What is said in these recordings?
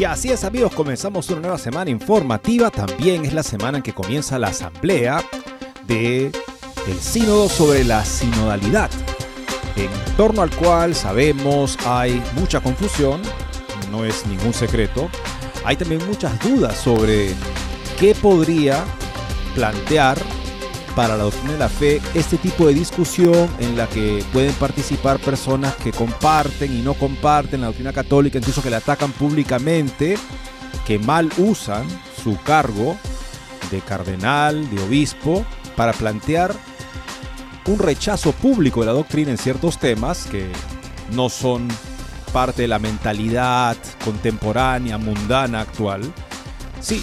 Y así es amigos, comenzamos una nueva semana informativa. También es la semana en que comienza la asamblea de sínodo sobre la sinodalidad, en torno al cual sabemos hay mucha confusión, no es ningún secreto. Hay también muchas dudas sobre qué podría plantear para la doctrina de la fe este tipo de discusión en la que pueden participar personas que comparten y no comparten la doctrina católica, incluso que la atacan públicamente, que mal usan su cargo de cardenal, de obispo, para plantear un rechazo público de la doctrina en ciertos temas que no son parte de la mentalidad contemporánea, mundana, actual. Sí,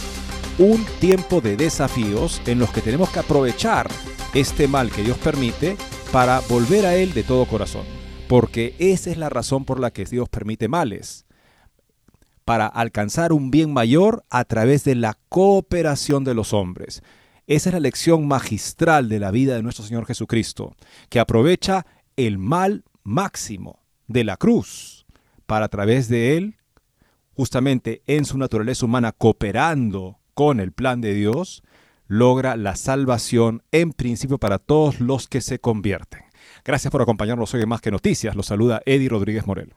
un tiempo de desafíos en los que tenemos que aprovechar este mal que Dios permite para volver a Él de todo corazón. Porque esa es la razón por la que Dios permite males. Para alcanzar un bien mayor a través de la cooperación de los hombres. Esa es la lección magistral de la vida de nuestro Señor Jesucristo, que aprovecha el mal máximo de la cruz para a través de Él, justamente en su naturaleza humana, cooperando con el plan de Dios, logra la salvación en principio para todos los que se convierten. Gracias por acompañarnos hoy en Más que Noticias. Los saluda Eddie Rodríguez Morel.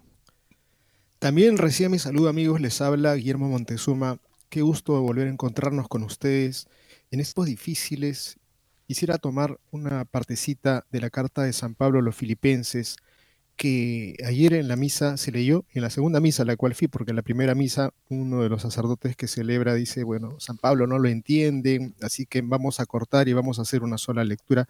También recién mi saludo amigos, les habla Guillermo Montezuma. Qué gusto volver a encontrarnos con ustedes en estos difíciles. Quisiera tomar una partecita de la carta de San Pablo a los filipenses, que ayer en la misa se leyó, en la segunda misa la cual fui, porque en la primera misa uno de los sacerdotes que celebra dice, bueno, San Pablo no lo entiende, así que vamos a cortar y vamos a hacer una sola lectura.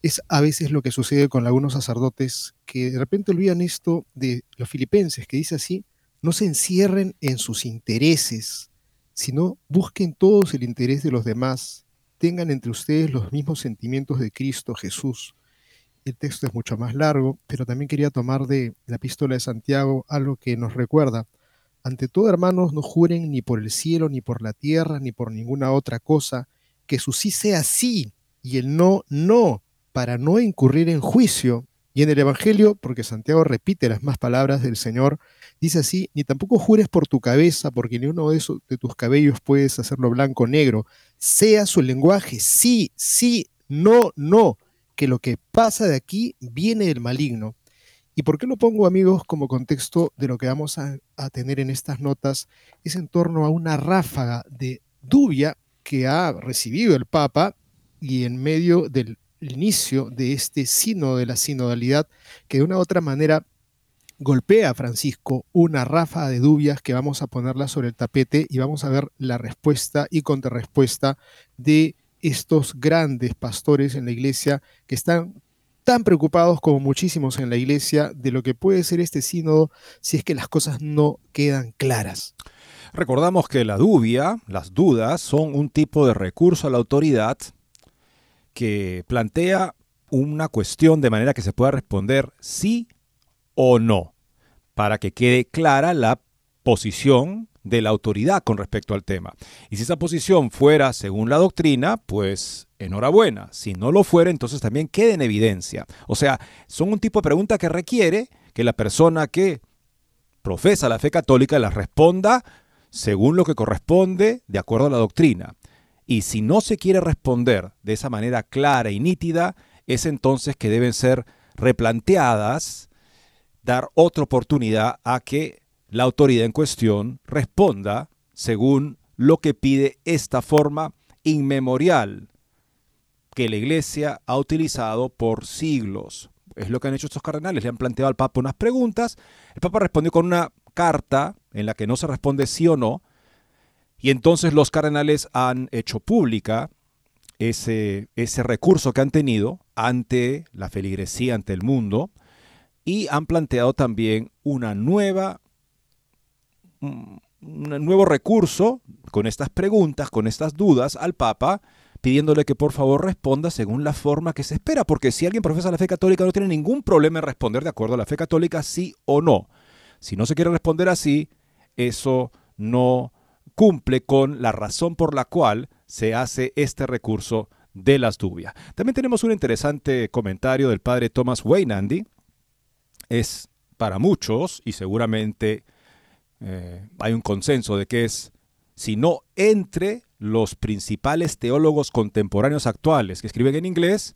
Es a veces lo que sucede con algunos sacerdotes que de repente olvidan esto de los filipenses, que dice así, no se encierren en sus intereses, sino busquen todos el interés de los demás, tengan entre ustedes los mismos sentimientos de Cristo Jesús el texto es mucho más largo, pero también quería tomar de la epístola de Santiago algo que nos recuerda. Ante todo, hermanos, no juren ni por el cielo, ni por la tierra, ni por ninguna otra cosa, que su sí sea sí y el no, no, para no incurrir en juicio. Y en el Evangelio, porque Santiago repite las más palabras del Señor, dice así, ni tampoco jures por tu cabeza, porque ni uno de, esos, de tus cabellos puedes hacerlo blanco o negro. Sea su lenguaje sí, sí, no, no que lo que pasa de aquí viene del maligno. ¿Y por qué lo pongo, amigos, como contexto de lo que vamos a, tener en estas notas? Es en torno a una ráfaga de lluvia que ha recibido el Papa y en medio del inicio de este sino de la sinodalidad, que de una u otra manera golpea a Francisco una ráfaga de dubias que vamos a ponerla sobre el tapete y vamos a ver la respuesta y contrarrespuesta de estos grandes pastores en la iglesia que están tan preocupados como muchísimos en la iglesia de lo que puede ser este sínodo si es que las cosas no quedan claras. Recordamos que la dubia, las dudas, son un tipo de recurso a la autoridad que plantea una cuestión de manera que se pueda responder sí o no, para que quede clara la posición de la autoridad con respecto al tema. Y si esa posición fuera según la doctrina, pues enhorabuena. Si no lo fuera, entonces también queda en evidencia. O sea, son un tipo de pregunta que requiere que la persona que profesa la fe católica la responda según lo que corresponde de acuerdo a la doctrina. Y si no se quiere responder de esa manera clara y nítida, es entonces que deben ser replanteadas, dar otra oportunidad a que la autoridad en cuestión responda según lo que pide esta forma inmemorial que la Iglesia ha utilizado por siglos. Es lo que han hecho estos cardenales. Le han planteado al Papa unas preguntas. El Papa respondió con una carta en la que no se responde sí o no. Y entonces los cardenales han hecho pública ese, ese recurso que han tenido ante la feligresía, ante el mundo, y han planteado también una nueva, un nuevo recurso con estas preguntas, con estas dudas al Papa, pidiéndole que por favor responda según la forma que se espera, porque si alguien profesa la fe católica no tiene ningún problema en responder de acuerdo a la fe católica, sí o no. Si no se quiere responder así, eso no cumple con la razón por la cual se hace este recurso de las dubias. También tenemos un interesante comentario del padre Thomas Wayne Es para muchos, y seguramente eh, hay un consenso de que es, si no entre los principales teólogos contemporáneos actuales que escriben en inglés,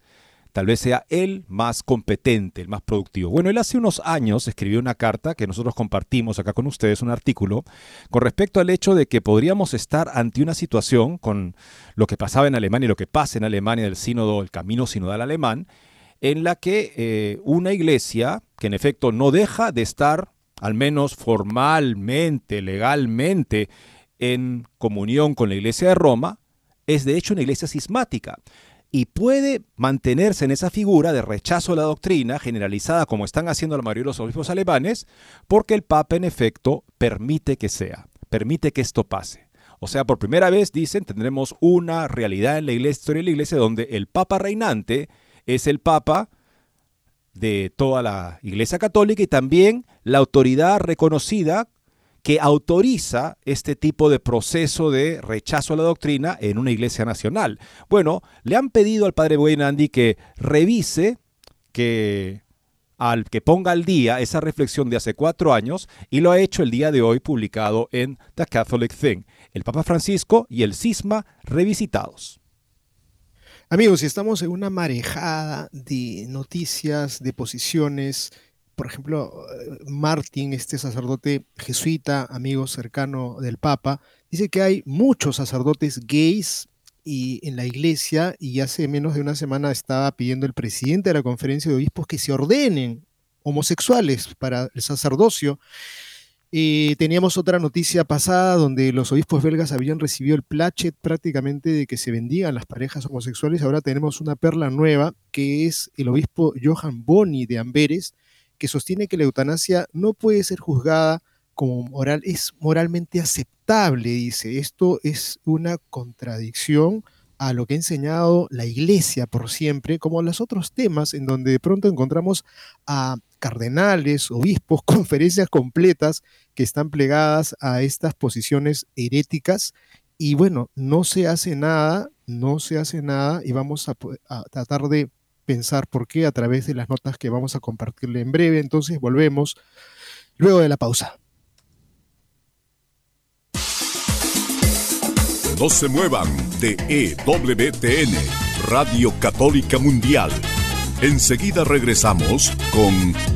tal vez sea el más competente, el más productivo. Bueno, él hace unos años escribió una carta que nosotros compartimos acá con ustedes, un artículo, con respecto al hecho de que podríamos estar ante una situación con lo que pasaba en Alemania y lo que pasa en Alemania del sínodo, el camino sinodal alemán, en la que eh, una iglesia, que en efecto no deja de estar, al menos formalmente, legalmente, en comunión con la Iglesia de Roma, es de hecho una iglesia cismática y puede mantenerse en esa figura de rechazo a la doctrina generalizada como están haciendo la mayoría de los obispos alemanes, porque el Papa en efecto permite que sea, permite que esto pase. O sea, por primera vez dicen, tendremos una realidad en la iglesia, historia de la iglesia donde el Papa reinante es el Papa de toda la Iglesia Católica y también la autoridad reconocida que autoriza este tipo de proceso de rechazo a la doctrina en una iglesia nacional. Bueno, le han pedido al padre Buenandi que revise, que al que ponga al día esa reflexión de hace cuatro años y lo ha hecho el día de hoy publicado en The Catholic Thing, el Papa Francisco y el Cisma revisitados. Amigos, estamos en una marejada de noticias, de posiciones, por ejemplo, Martín, este sacerdote jesuita, amigo cercano del Papa, dice que hay muchos sacerdotes gays y en la iglesia y hace menos de una semana estaba pidiendo el presidente de la conferencia de obispos que se ordenen homosexuales para el sacerdocio. Teníamos otra noticia pasada donde los obispos belgas habían recibido el plachet prácticamente de que se vendían las parejas homosexuales. Ahora tenemos una perla nueva que es el obispo Johan Boni de Amberes, que sostiene que la eutanasia no puede ser juzgada como moral, es moralmente aceptable, dice. Esto es una contradicción a lo que ha enseñado la iglesia por siempre, como los otros temas en donde de pronto encontramos a cardenales, obispos, conferencias completas que están plegadas a estas posiciones heréticas. Y bueno, no se hace nada, no se hace nada y vamos a, a tratar de pensar por qué a través de las notas que vamos a compartirle en breve. Entonces volvemos luego de la pausa. No se muevan de EWTN, Radio Católica Mundial. Enseguida regresamos con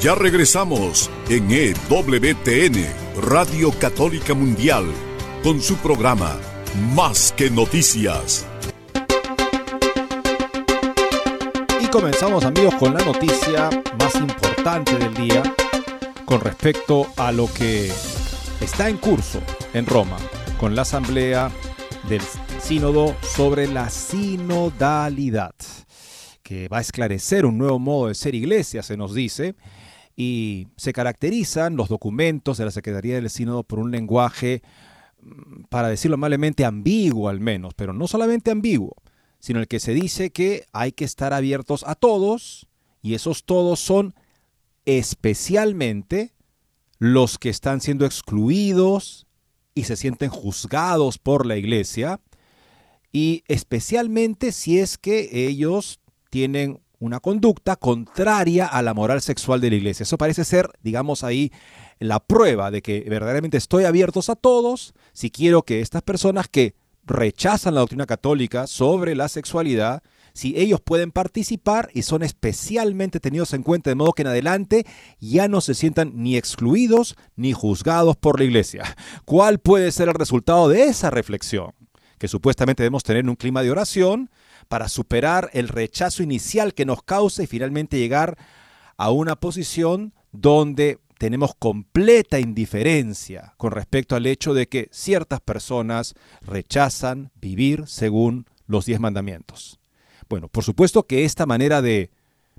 Ya regresamos en EWTN, Radio Católica Mundial, con su programa Más que noticias. Y comenzamos amigos con la noticia más importante del día con respecto a lo que está en curso en Roma con la asamblea del sínodo sobre la sinodalidad, que va a esclarecer un nuevo modo de ser iglesia, se nos dice, y se caracterizan los documentos de la Secretaría del Sínodo por un lenguaje, mm, para decirlo amablemente, ambiguo al menos, pero no solamente ambiguo, sino el que se dice que hay que estar abiertos a todos, y esos todos son especialmente los que están siendo excluidos y se sienten juzgados por la iglesia, y especialmente si es que ellos tienen una conducta contraria a la moral sexual de la iglesia. Eso parece ser, digamos ahí, la prueba de que verdaderamente estoy abiertos a todos si quiero que estas personas que rechazan la doctrina católica sobre la sexualidad, si ellos pueden participar y son especialmente tenidos en cuenta de modo que en adelante ya no se sientan ni excluidos ni juzgados por la iglesia. ¿Cuál puede ser el resultado de esa reflexión? Que supuestamente debemos tener un clima de oración para superar el rechazo inicial que nos causa y finalmente llegar a una posición donde tenemos completa indiferencia con respecto al hecho de que ciertas personas rechazan vivir según los diez mandamientos. Bueno, por supuesto que esta manera de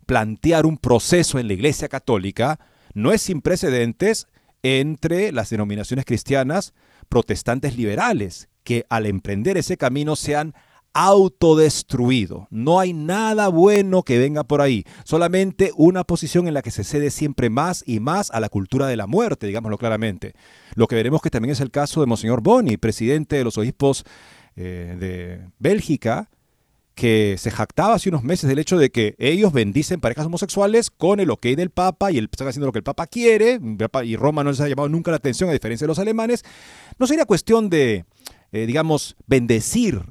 plantear un proceso en la Iglesia Católica no es sin precedentes entre las denominaciones cristianas protestantes liberales, que al emprender ese camino se han autodestruido. No hay nada bueno que venga por ahí, solamente una posición en la que se cede siempre más y más a la cultura de la muerte, digámoslo claramente. Lo que veremos que también es el caso de Monseñor Boni, presidente de los obispos eh, de Bélgica, que se jactaba hace unos meses del hecho de que ellos bendicen parejas homosexuales con el ok del Papa y él está haciendo lo que el Papa quiere, y Roma no les ha llamado nunca la atención a diferencia de los alemanes. No sería cuestión de, eh, digamos, bendecir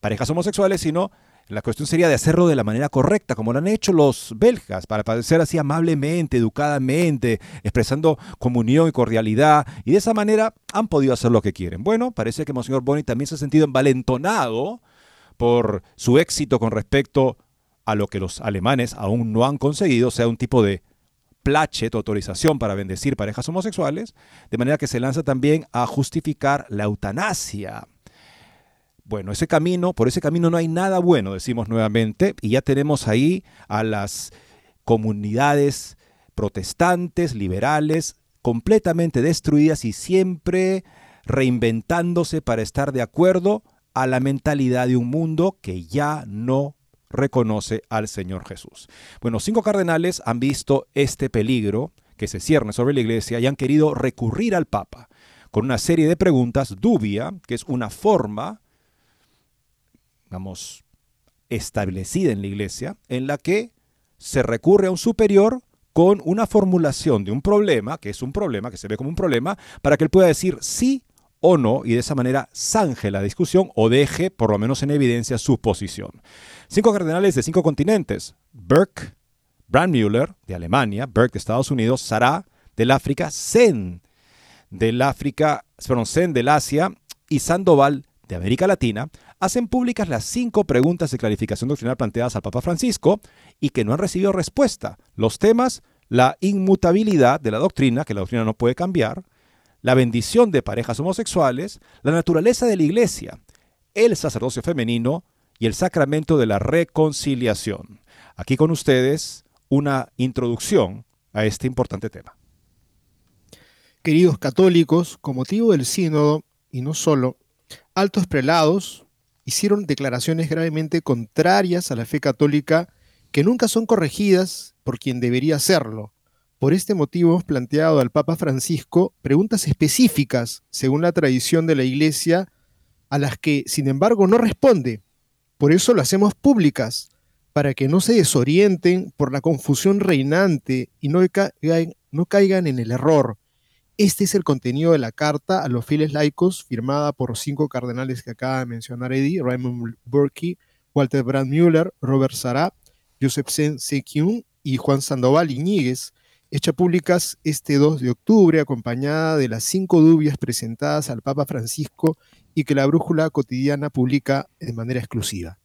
parejas homosexuales, sino la cuestión sería de hacerlo de la manera correcta, como lo han hecho los belgas, para padecer así amablemente, educadamente, expresando comunión y cordialidad, y de esa manera han podido hacer lo que quieren. Bueno, parece que Monseñor Boni también se ha sentido envalentonado por su éxito con respecto a lo que los alemanes aún no han conseguido, o sea, un tipo de plachet, autorización para bendecir parejas homosexuales, de manera que se lanza también a justificar la eutanasia. Bueno, ese camino, por ese camino no hay nada bueno, decimos nuevamente, y ya tenemos ahí a las comunidades protestantes, liberales, completamente destruidas y siempre reinventándose para estar de acuerdo a la mentalidad de un mundo que ya no reconoce al Señor Jesús. Bueno, cinco cardenales han visto este peligro que se cierne sobre la iglesia y han querido recurrir al Papa con una serie de preguntas dubia, que es una forma digamos, establecida en la iglesia, en la que se recurre a un superior con una formulación de un problema, que es un problema, que se ve como un problema, para que él pueda decir sí o no y de esa manera zanje la discusión o deje por lo menos en evidencia su posición. Cinco cardenales de cinco continentes, Burke, Brandmüller de Alemania, Burke de Estados Unidos, Sarah del África, Zen del África, perdón, Zen del Asia y Sandoval de América Latina, hacen públicas las cinco preguntas de clarificación doctrinal planteadas al Papa Francisco y que no han recibido respuesta. Los temas, la inmutabilidad de la doctrina, que la doctrina no puede cambiar, la bendición de parejas homosexuales, la naturaleza de la iglesia, el sacerdocio femenino y el sacramento de la reconciliación. Aquí con ustedes una introducción a este importante tema. Queridos católicos, con motivo del sínodo, y no solo, altos prelados, hicieron declaraciones gravemente contrarias a la fe católica que nunca son corregidas por quien debería hacerlo. Por este motivo hemos planteado al Papa Francisco preguntas específicas, según la tradición de la Iglesia, a las que, sin embargo, no responde. Por eso lo hacemos públicas, para que no se desorienten por la confusión reinante y no, no caigan en el error. Este es el contenido de la carta a los fieles laicos firmada por cinco cardenales que acaba de mencionar Eddie, Raymond Burke, Walter Brandmüller, Robert Sará, Joseph Sekyun y Juan Sandoval Iñiguez, hecha públicas este 2 de octubre, acompañada de las cinco dubias presentadas al Papa Francisco y que la brújula cotidiana publica de manera exclusiva.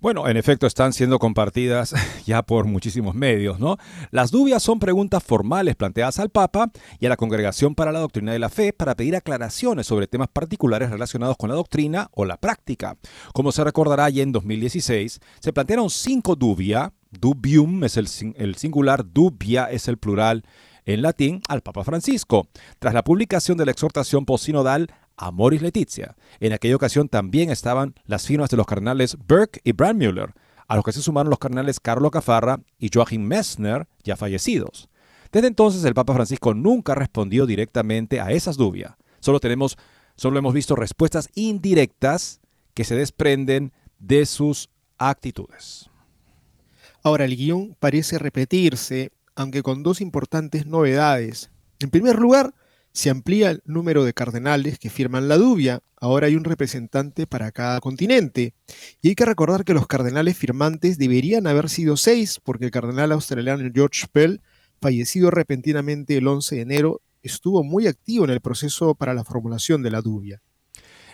Bueno, en efecto están siendo compartidas ya por muchísimos medios, ¿no? Las dubias son preguntas formales planteadas al Papa y a la Congregación para la Doctrina de la Fe para pedir aclaraciones sobre temas particulares relacionados con la doctrina o la práctica. Como se recordará ya en 2016, se plantearon cinco dubia, dubium es el, el singular, dubia es el plural en latín al Papa Francisco, tras la publicación de la exhortación posinodal Amoris Letizia. En aquella ocasión también estaban las firmas de los cardenales Burke y Brandmüller, a los que se sumaron los cardenales Carlo Cafarra y Joachim Messner, ya fallecidos. Desde entonces el Papa Francisco nunca respondió directamente a esas dudas. Solo tenemos, solo hemos visto respuestas indirectas que se desprenden de sus actitudes. Ahora el guion parece repetirse, aunque con dos importantes novedades. En primer lugar, se amplía el número de cardenales que firman la dubia. Ahora hay un representante para cada continente. Y hay que recordar que los cardenales firmantes deberían haber sido seis, porque el cardenal australiano George Pell, fallecido repentinamente el 11 de enero, estuvo muy activo en el proceso para la formulación de la dubia.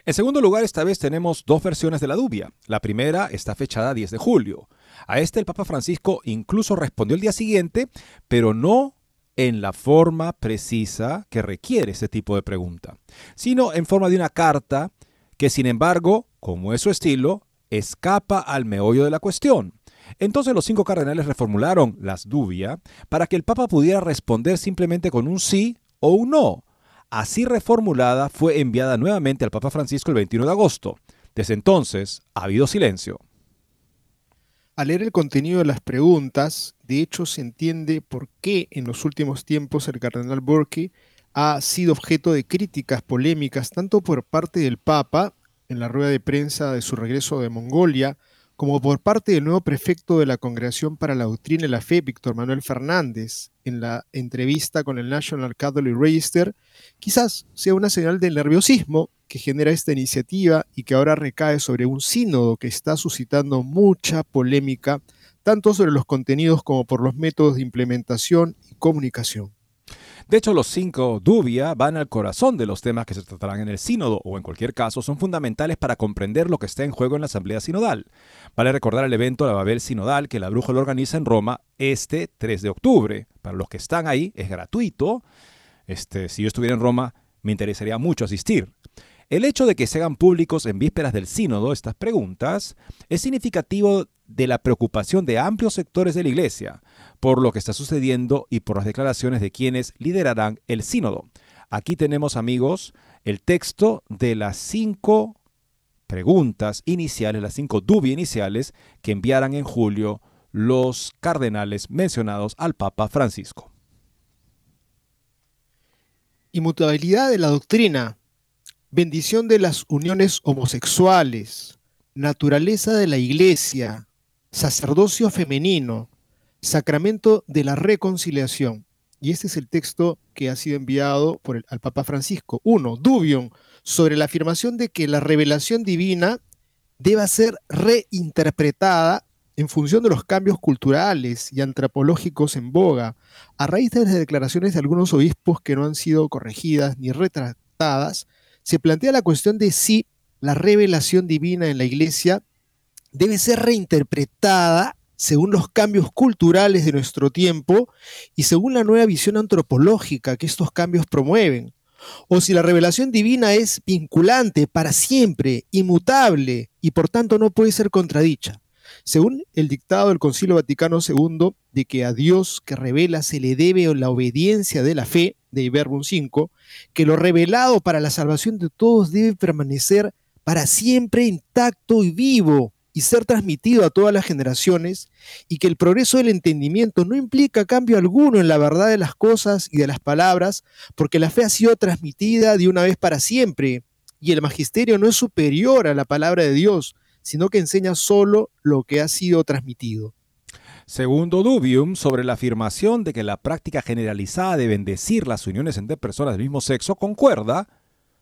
En segundo lugar, esta vez tenemos dos versiones de la dubia. La primera está fechada 10 de julio. A este el Papa Francisco incluso respondió el día siguiente, pero no en la forma precisa que requiere ese tipo de pregunta, sino en forma de una carta que sin embargo, como es su estilo, escapa al meollo de la cuestión. Entonces los cinco cardenales reformularon las dubia para que el Papa pudiera responder simplemente con un sí o un no. Así reformulada fue enviada nuevamente al Papa Francisco el 21 de agosto. Desde entonces ha habido silencio. Al leer el contenido de las preguntas, de hecho se entiende por qué en los últimos tiempos el cardenal Burke ha sido objeto de críticas polémicas tanto por parte del Papa en la rueda de prensa de su regreso de Mongolia, como por parte del nuevo prefecto de la Congregación para la Doctrina y la Fe, Víctor Manuel Fernández, en la entrevista con el National Catholic Register, quizás sea una señal del nerviosismo que genera esta iniciativa y que ahora recae sobre un sínodo que está suscitando mucha polémica, tanto sobre los contenidos como por los métodos de implementación y comunicación. De hecho, los cinco dubia van al corazón de los temas que se tratarán en el sínodo, o en cualquier caso, son fundamentales para comprender lo que está en juego en la Asamblea Sinodal. Vale recordar el evento la Babel Sinodal que la Brújula organiza en Roma este 3 de octubre. Para los que están ahí, es gratuito. Este, si yo estuviera en Roma, me interesaría mucho asistir. El hecho de que se hagan públicos en vísperas del sínodo estas preguntas es significativo de la preocupación de amplios sectores de la Iglesia por lo que está sucediendo y por las declaraciones de quienes liderarán el sínodo. Aquí tenemos, amigos, el texto de las cinco preguntas iniciales, las cinco dubias iniciales que enviarán en julio los cardenales mencionados al Papa Francisco. Inmutabilidad de la doctrina bendición de las uniones homosexuales, naturaleza de la iglesia, sacerdocio femenino, sacramento de la reconciliación. Y este es el texto que ha sido enviado por el, al Papa Francisco. Uno, Dubion, sobre la afirmación de que la revelación divina deba ser reinterpretada en función de los cambios culturales y antropológicos en boga, a raíz de las declaraciones de algunos obispos que no han sido corregidas ni retratadas, se plantea la cuestión de si la revelación divina en la iglesia debe ser reinterpretada según los cambios culturales de nuestro tiempo y según la nueva visión antropológica que estos cambios promueven, o si la revelación divina es vinculante para siempre, inmutable y por tanto no puede ser contradicha. Según el dictado del Concilio Vaticano II de que a Dios que revela se le debe la obediencia de la fe, de Verbum 5, que lo revelado para la salvación de todos debe permanecer para siempre intacto y vivo y ser transmitido a todas las generaciones, y que el progreso del entendimiento no implica cambio alguno en la verdad de las cosas y de las palabras, porque la fe ha sido transmitida de una vez para siempre, y el magisterio no es superior a la palabra de Dios, sino que enseña solo lo que ha sido transmitido. Segundo dubium, sobre la afirmación de que la práctica generalizada de bendecir las uniones entre personas del mismo sexo concuerda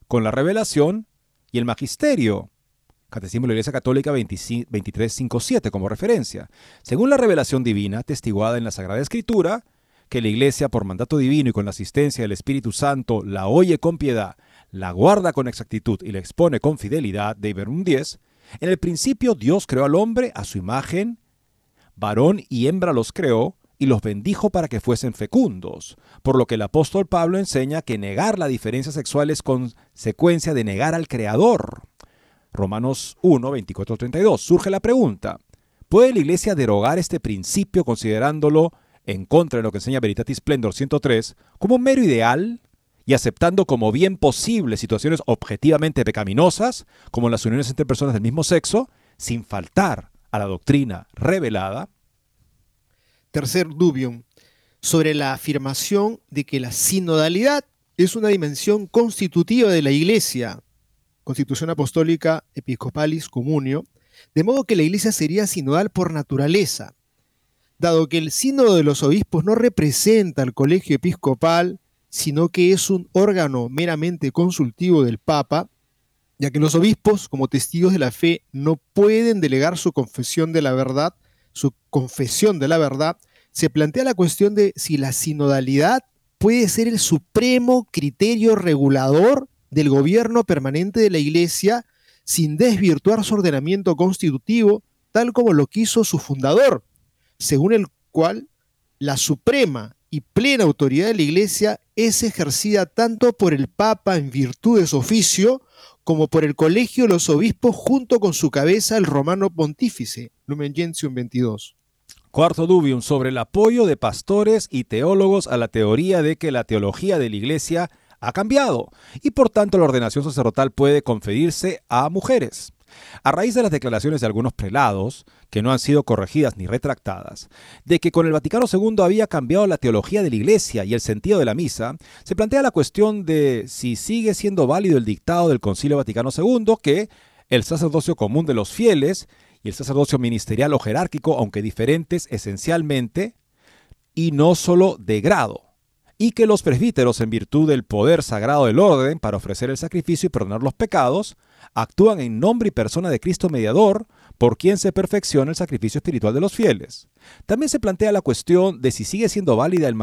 con la revelación y el magisterio. Catecismo de la Iglesia Católica 2357 como referencia. Según la revelación divina, testiguada en la Sagrada Escritura, que la Iglesia, por mandato divino y con la asistencia del Espíritu Santo, la oye con piedad, la guarda con exactitud y la expone con fidelidad, de Iberum 10, en el principio Dios creó al hombre a su imagen, varón y hembra los creó, y los bendijo para que fuesen fecundos, por lo que el apóstol Pablo enseña que negar la diferencia sexual es consecuencia de negar al Creador. Romanos 1, 24, 32. Surge la pregunta, ¿puede la Iglesia derogar este principio considerándolo en contra de lo que enseña Veritatis Splendor 103 como un mero ideal y aceptando como bien posible situaciones objetivamente pecaminosas, como las uniones entre personas del mismo sexo, sin faltar a la doctrina revelada? Tercer dubium, sobre la afirmación de que la sinodalidad es una dimensión constitutiva de la Iglesia, Constitución Apostólica Episcopalis Comunio, de modo que la Iglesia sería sinodal por naturaleza. Dado que el sínodo de los obispos no representa al colegio episcopal, sino que es un órgano meramente consultivo del Papa, ya que los obispos, como testigos de la fe, no pueden delegar su confesión de la verdad, su confesión de la verdad, se plantea la cuestión de si la sinodalidad puede ser el supremo criterio regulador del gobierno permanente de la Iglesia sin desvirtuar su ordenamiento constitutivo, tal como lo quiso su fundador, según el cual la suprema y plena autoridad de la Iglesia es ejercida tanto por el Papa en virtud de su oficio, como por el colegio los obispos junto con su cabeza el romano pontífice, Lumen Gentium 22. Cuarto dubium sobre el apoyo de pastores y teólogos a la teoría de que la teología de la Iglesia ha cambiado y por tanto la ordenación sacerdotal puede conferirse a mujeres. A raíz de las declaraciones de algunos prelados, que no han sido corregidas ni retractadas, de que con el Vaticano II había cambiado la teología de la Iglesia y el sentido de la misa, se plantea la cuestión de si sigue siendo válido el dictado del Concilio Vaticano II que el sacerdocio común de los fieles y el sacerdocio ministerial o jerárquico, aunque diferentes esencialmente, y no solo de grado, y que los presbíteros, en virtud del poder sagrado del orden para ofrecer el sacrificio y perdonar los pecados, actúan en nombre y persona de Cristo mediador, por quien se perfecciona el sacrificio espiritual de los fieles. También se plantea la cuestión de si sigue siendo válido el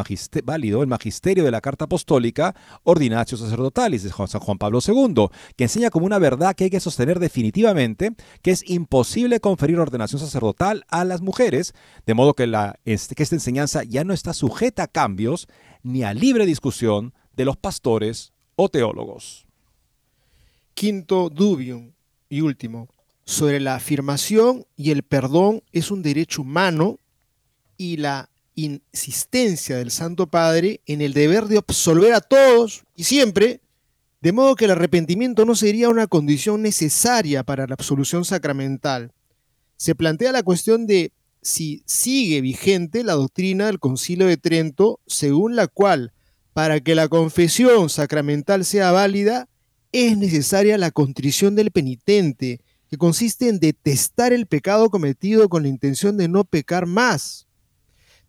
magisterio de la Carta Apostólica Ordinatio Sacerdotalis de San Juan Pablo II, que enseña como una verdad que hay que sostener definitivamente que es imposible conferir ordenación sacerdotal a las mujeres, de modo que, este, que esta enseñanza ya no está sujeta a cambios ni a libre discusión de los pastores o teólogos. Quinto dubium y último, sobre la afirmación y el perdón es un derecho humano y la insistencia del Santo Padre en el deber de absolver a todos y siempre, de modo que el arrepentimiento no sería una condición necesaria para la absolución sacramental. Se plantea la cuestión de si sigue vigente la doctrina del Concilio de Trento, según la cual, para que la confesión sacramental sea válida, es necesaria la contrición del penitente, que consiste en detestar el pecado cometido con la intención de no pecar más.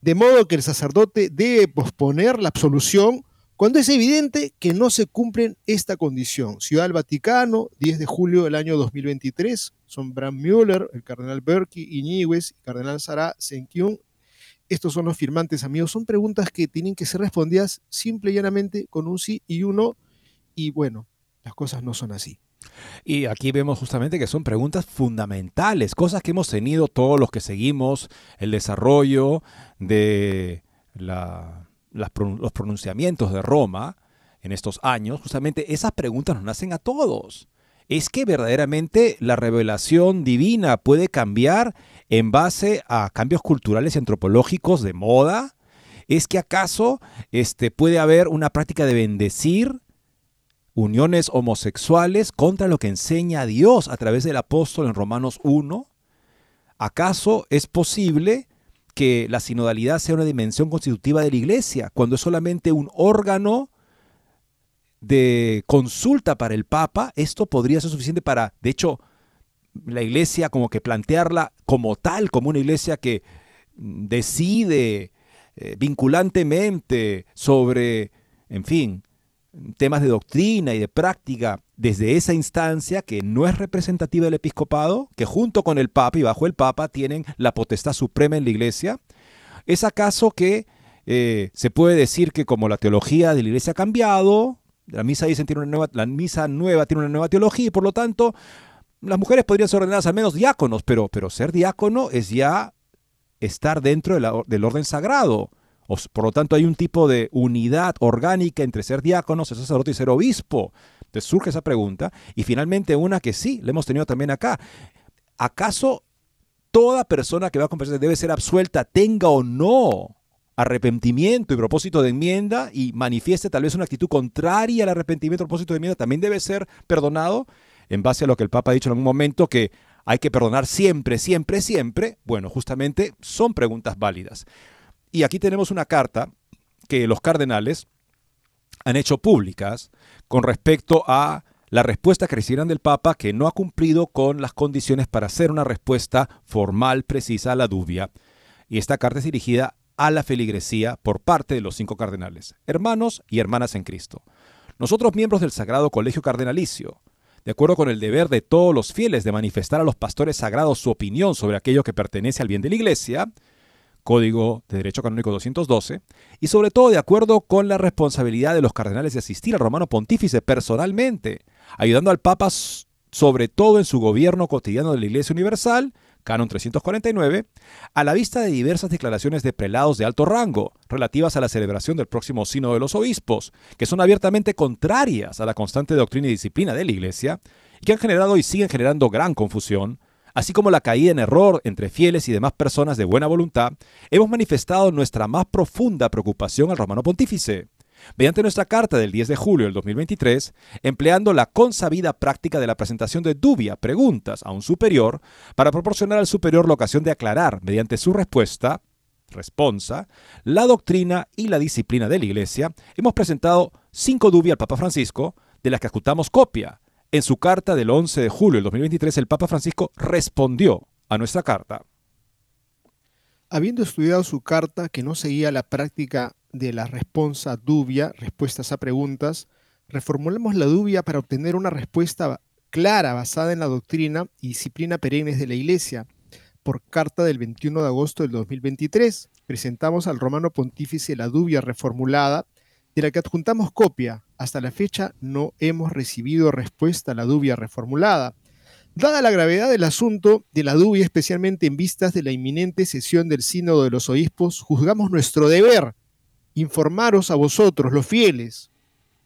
De modo que el sacerdote debe posponer la absolución cuando es evidente que no se cumple esta condición. Ciudad del Vaticano, 10 de julio del año 2023, son Bram Müller, el cardenal Berkey, Iñiguez, el cardenal Sara Senkyung. Estos son los firmantes, amigos. Son preguntas que tienen que ser respondidas simple y llanamente con un sí y un no. Y bueno, las cosas no son así. Y aquí vemos justamente que son preguntas fundamentales, cosas que hemos tenido todos los que seguimos el desarrollo de la los pronunciamientos de Roma en estos años, justamente esas preguntas nos nacen a todos. ¿Es que verdaderamente la revelación divina puede cambiar en base a cambios culturales y antropológicos de moda? ¿Es que acaso este, puede haber una práctica de bendecir uniones homosexuales contra lo que enseña Dios a través del apóstol en Romanos 1? ¿Acaso es posible que la sinodalidad sea una dimensión constitutiva de la iglesia, cuando es solamente un órgano de consulta para el Papa, esto podría ser suficiente para, de hecho, la iglesia como que plantearla como tal, como una iglesia que decide eh, vinculantemente sobre, en fin, temas de doctrina y de práctica desde esa instancia que no es representativa del episcopado, que junto con el Papa y bajo el Papa tienen la potestad suprema en la Iglesia? ¿Es acaso que eh, se puede decir que como la teología de la Iglesia ha cambiado, La misa, dicen, tiene una nueva, la misa nueva tiene una nueva teología y por lo tanto las mujeres podrían ser ordenadas al menos diáconos, pero, pero ser diácono es ya estar dentro del orden sagrado. Por lo tanto, hay un tipo de unidad orgánica entre ser diácono, ser sacerdote y ser obispo. Entonces surge esa pregunta. Y finalmente una que sí, le hemos tenido también acá. ¿Acaso toda persona que va a confesarse debe ser absuelta, tenga o no arrepentimiento y propósito de enmienda y manifieste tal vez una actitud contraria al arrepentimiento y propósito de enmienda, también debe ser perdonado en base a lo que el Papa ha dicho en algún momento, que hay que perdonar siempre, siempre, siempre. Bueno, justamente son preguntas válidas. Y aquí tenemos una carta que los cardenales han hecho públicas con respecto a la respuesta que recibieron del Papa que no ha cumplido con las condiciones para hacer una respuesta formal, precisa a la dubia. Y esta carta es dirigida a la feligresía por parte de los cinco cardenales, hermanos y hermanas en Cristo. Nosotros, miembros del Sagrado Colegio Cardenalicio, de acuerdo con el deber de todos los fieles de manifestar a los pastores sagrados su opinión sobre aquello que pertenece al bien de la Iglesia, Código de Derecho Canónico 212, y sobre todo de acuerdo con la responsabilidad de los cardenales de asistir al romano pontífice personalmente, ayudando al Papa sobre todo en su gobierno cotidiano de la Iglesia Universal Canon 349, a la vista de diversas declaraciones de prelados de alto rango relativas a la celebración del próximo Sínodo de los Obispos, que son abiertamente contrarias a la constante doctrina y disciplina de la Iglesia, y que han generado y siguen generando gran confusión, así como la caída en error entre fieles y demás personas de buena voluntad, hemos manifestado nuestra más profunda preocupación al romano pontífice mediante nuestra carta del 10 de julio del 2023, empleando la consabida práctica de la presentación de dubia, preguntas a un superior, para proporcionar al superior la ocasión de aclarar, mediante su respuesta, responsa, la doctrina y la disciplina de la Iglesia, hemos presentado cinco dubias al Papa Francisco, de las que ejecutamos copia. En su carta del 11 de julio del 2023, el Papa Francisco respondió a nuestra carta. Habiendo estudiado su carta que no seguía la práctica de la responsa dubia, respuestas a preguntas, reformulamos la dubia para obtener una respuesta clara basada en la doctrina y disciplina perennes de la Iglesia. Por carta del 21 de agosto del 2023, presentamos al romano pontífice la dubia reformulada, de la que adjuntamos copia. Hasta la fecha no hemos recibido respuesta a la dubia reformulada. Dada la gravedad del asunto de la dubia, especialmente en vistas de la inminente sesión del Sínodo de los Obispos, juzgamos nuestro deber informaros a vosotros, los fieles,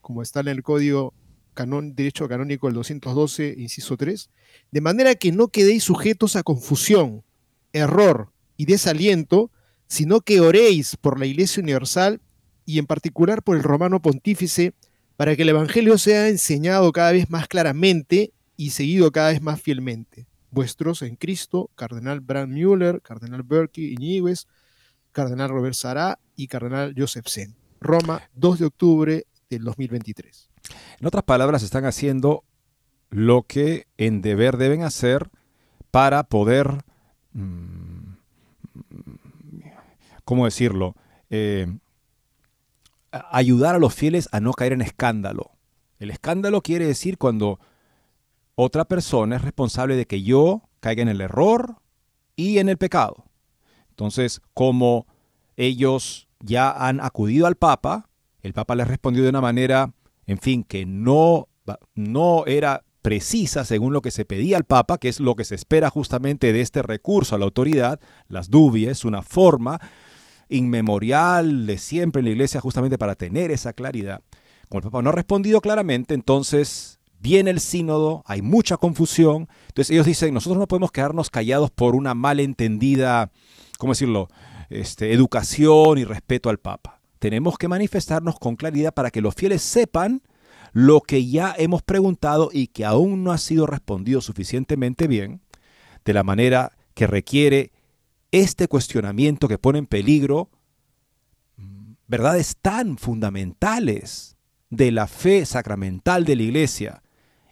como está en el Código Canón, Derecho Canónico del 212, inciso 3, de manera que no quedéis sujetos a confusión, error y desaliento, sino que oréis por la Iglesia Universal y en particular por el Romano Pontífice, para que el Evangelio sea enseñado cada vez más claramente y seguido cada vez más fielmente. Vuestros en Cristo, Cardenal Brand Müller, Cardenal Berkey Iñiguez, Cardenal Robert Sará y Cardenal Joseph Sen. Roma, 2 de octubre del 2023. En otras palabras, están haciendo lo que en deber deben hacer para poder, mm, ¿cómo decirlo? Eh, ayudar a los fieles a no caer en escándalo. El escándalo quiere decir cuando otra persona es responsable de que yo caiga en el error y en el pecado. Entonces, como ellos ya han acudido al Papa, el Papa les respondió de una manera, en fin, que no, no era precisa según lo que se pedía al Papa, que es lo que se espera justamente de este recurso a la autoridad, las dubias, una forma inmemorial de siempre en la iglesia justamente para tener esa claridad. Como el Papa no ha respondido claramente, entonces viene el sínodo, hay mucha confusión, entonces ellos dicen, nosotros no podemos quedarnos callados por una malentendida ¿cómo decirlo?, este, educación y respeto al Papa. Tenemos que manifestarnos con claridad para que los fieles sepan lo que ya hemos preguntado y que aún no ha sido respondido suficientemente bien, de la manera que requiere este cuestionamiento que pone en peligro verdades tan fundamentales de la fe sacramental de la Iglesia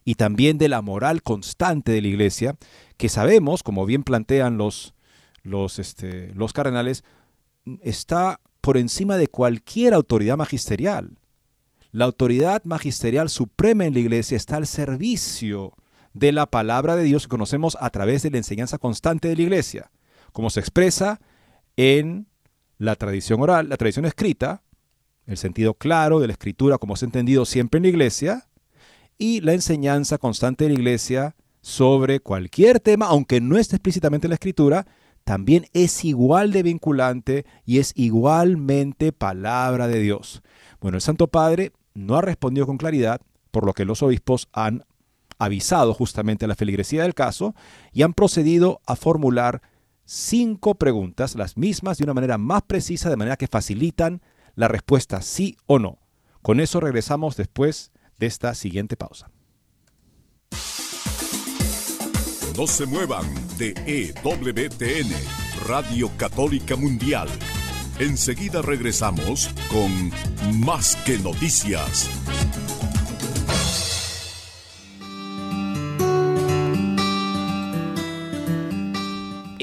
y también de la moral constante de la Iglesia, que sabemos, como bien plantean los los, este, los cardenales, está por encima de cualquier autoridad magisterial. La autoridad magisterial suprema en la iglesia está al servicio de la palabra de Dios que conocemos a través de la enseñanza constante de la iglesia, como se expresa en la tradición oral, la tradición escrita, el sentido claro de la escritura como se ha entendido siempre en la iglesia, y la enseñanza constante de la iglesia sobre cualquier tema, aunque no esté explícitamente en la escritura, también es igual de vinculante y es igualmente palabra de Dios. Bueno, el Santo Padre no ha respondido con claridad, por lo que los obispos han avisado justamente a la feligresía del caso y han procedido a formular cinco preguntas, las mismas de una manera más precisa, de manera que facilitan la respuesta sí o no. Con eso regresamos después de esta siguiente pausa. No se muevan de EWTN, Radio Católica Mundial. Enseguida regresamos con Más que Noticias.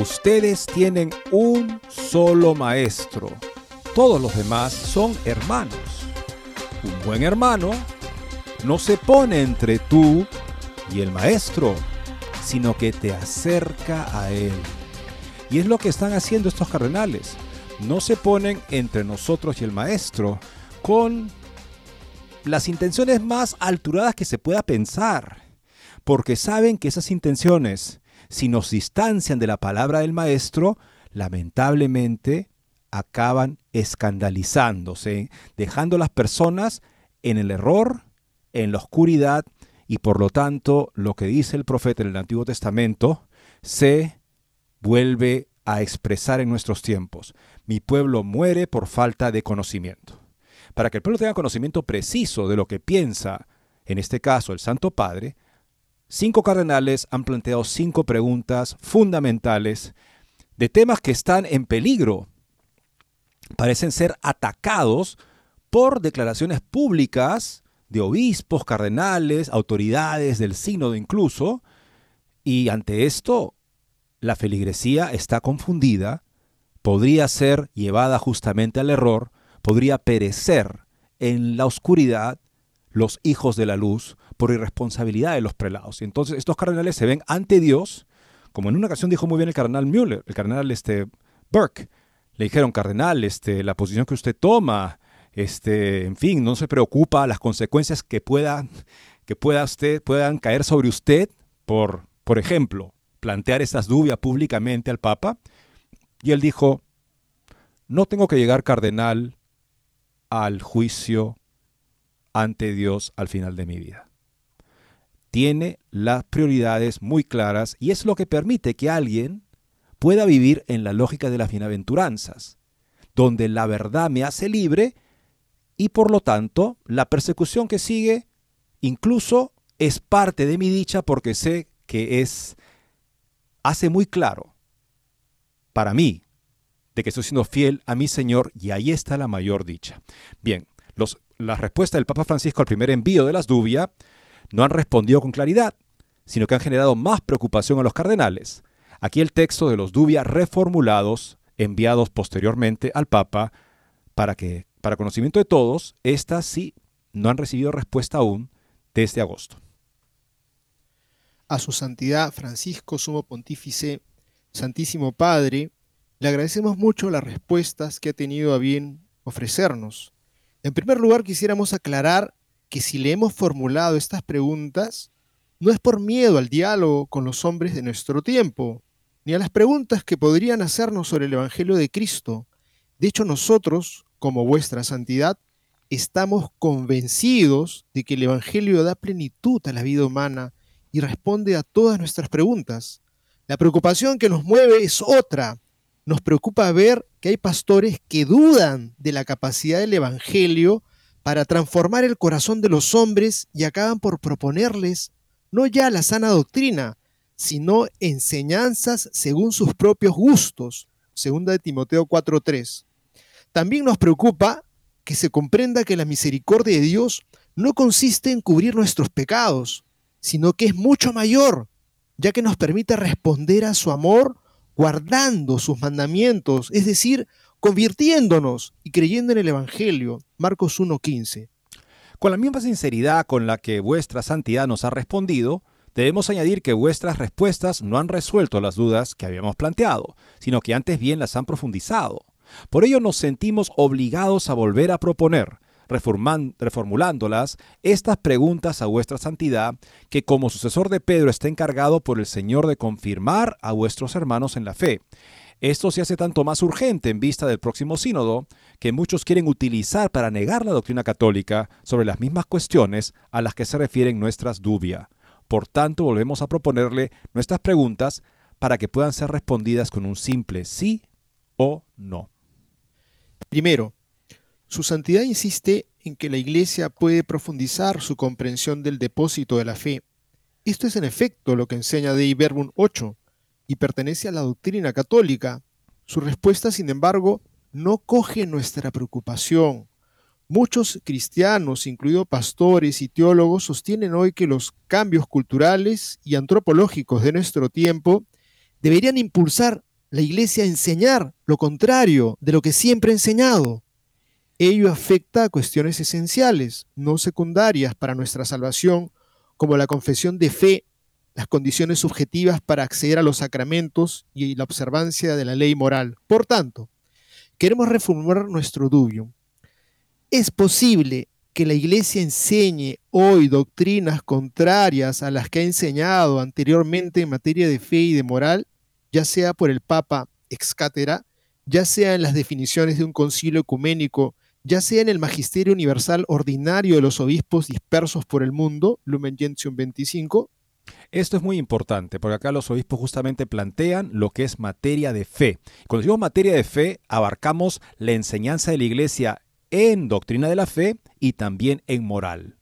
Ustedes tienen un solo maestro. Todos los demás son hermanos. Un buen hermano no se pone entre tú y el maestro, sino que te acerca a él. Y es lo que están haciendo estos cardenales. No se ponen entre nosotros y el maestro con las intenciones más alturadas que se pueda pensar, porque saben que esas intenciones si nos distancian de la palabra del Maestro, lamentablemente acaban escandalizándose, dejando a las personas en el error, en la oscuridad, y por lo tanto lo que dice el profeta en el Antiguo Testamento se vuelve a expresar en nuestros tiempos. Mi pueblo muere por falta de conocimiento. Para que el pueblo tenga conocimiento preciso de lo que piensa, en este caso el Santo Padre, cinco cardenales han planteado cinco preguntas fundamentales de temas que están en peligro. Parecen ser atacados por declaraciones públicas de obispos, cardenales, autoridades del sínodo incluso, y ante esto la feligresía está confundida, podría ser llevada justamente al error, podría perecer en la oscuridad los hijos de la luz, por irresponsabilidad de los prelados. Y entonces estos cardenales se ven ante Dios, como en una ocasión dijo muy bien el cardenal Müller, el cardenal este, Burke, le dijeron, cardenal, este, la posición que usted toma, este, en fin, no se preocupa las consecuencias que, pueda, que pueda usted, puedan caer sobre usted por, por ejemplo, plantear esas dudas públicamente al Papa. Y él dijo, no tengo que llegar, cardenal, al juicio ante Dios al final de mi vida tiene las prioridades muy claras y es lo que permite que alguien pueda vivir en la lógica de las bienaventuranzas, donde la verdad me hace libre y por lo tanto la persecución que sigue incluso es parte de mi dicha porque sé que es hace muy claro para mí de que estoy siendo fiel a mi Señor y ahí está la mayor dicha. Bien, los, la respuesta del Papa Francisco al primer envío de las Dubia no han respondido con claridad, sino que han generado más preocupación a los cardenales. Aquí el texto de los Dubia reformulados, enviados posteriormente al Papa, para que, para conocimiento de todos, estas sí no han recibido respuesta aún desde agosto. A su santidad Francisco Sumo Pontífice, Santísimo Padre, le agradecemos mucho las respuestas que ha tenido a bien ofrecernos. En primer lugar, quisiéramos aclarar que si le hemos formulado estas preguntas, no es por miedo al diálogo con los hombres de nuestro tiempo, ni a las preguntas que podrían hacernos sobre el Evangelio de Cristo. De hecho, nosotros, como vuestra santidad, estamos convencidos de que el Evangelio da plenitud a la vida humana y responde a todas nuestras preguntas. La preocupación que nos mueve es otra. Nos preocupa ver que hay pastores que dudan de la capacidad del Evangelio para transformar el corazón de los hombres y acaban por proponerles no ya la sana doctrina, sino enseñanzas según sus propios gustos. Segunda de Timoteo 4:3. También nos preocupa que se comprenda que la misericordia de Dios no consiste en cubrir nuestros pecados, sino que es mucho mayor, ya que nos permite responder a su amor guardando sus mandamientos, es decir, convirtiéndonos y creyendo en el Evangelio. Marcos 1:15. Con la misma sinceridad con la que vuestra santidad nos ha respondido, debemos añadir que vuestras respuestas no han resuelto las dudas que habíamos planteado, sino que antes bien las han profundizado. Por ello nos sentimos obligados a volver a proponer, reformulándolas, estas preguntas a vuestra santidad, que como sucesor de Pedro está encargado por el Señor de confirmar a vuestros hermanos en la fe. Esto se hace tanto más urgente en vista del próximo sínodo, que muchos quieren utilizar para negar la doctrina católica sobre las mismas cuestiones a las que se refieren nuestras dubias. Por tanto, volvemos a proponerle nuestras preguntas para que puedan ser respondidas con un simple sí o no. Primero, su santidad insiste en que la Iglesia puede profundizar su comprensión del depósito de la fe. Esto es en efecto lo que enseña Dei Verbum 8 y pertenece a la doctrina católica. Su respuesta, sin embargo, no coge nuestra preocupación. Muchos cristianos, incluidos pastores y teólogos, sostienen hoy que los cambios culturales y antropológicos de nuestro tiempo deberían impulsar la iglesia a enseñar lo contrario de lo que siempre ha enseñado. Ello afecta a cuestiones esenciales, no secundarias para nuestra salvación, como la confesión de fe, las condiciones subjetivas para acceder a los sacramentos y la observancia de la ley moral. Por tanto, queremos reformular nuestro dubio. ¿Es posible que la Iglesia enseñe hoy doctrinas contrarias a las que ha enseñado anteriormente en materia de fe y de moral, ya sea por el Papa ex ya sea en las definiciones de un concilio ecuménico, ya sea en el magisterio universal ordinario de los obispos dispersos por el mundo, Lumen Gentium 25, esto es muy importante porque acá los obispos justamente plantean lo que es materia de fe. Cuando decimos materia de fe, abarcamos la enseñanza de la iglesia en doctrina de la fe y también en moral.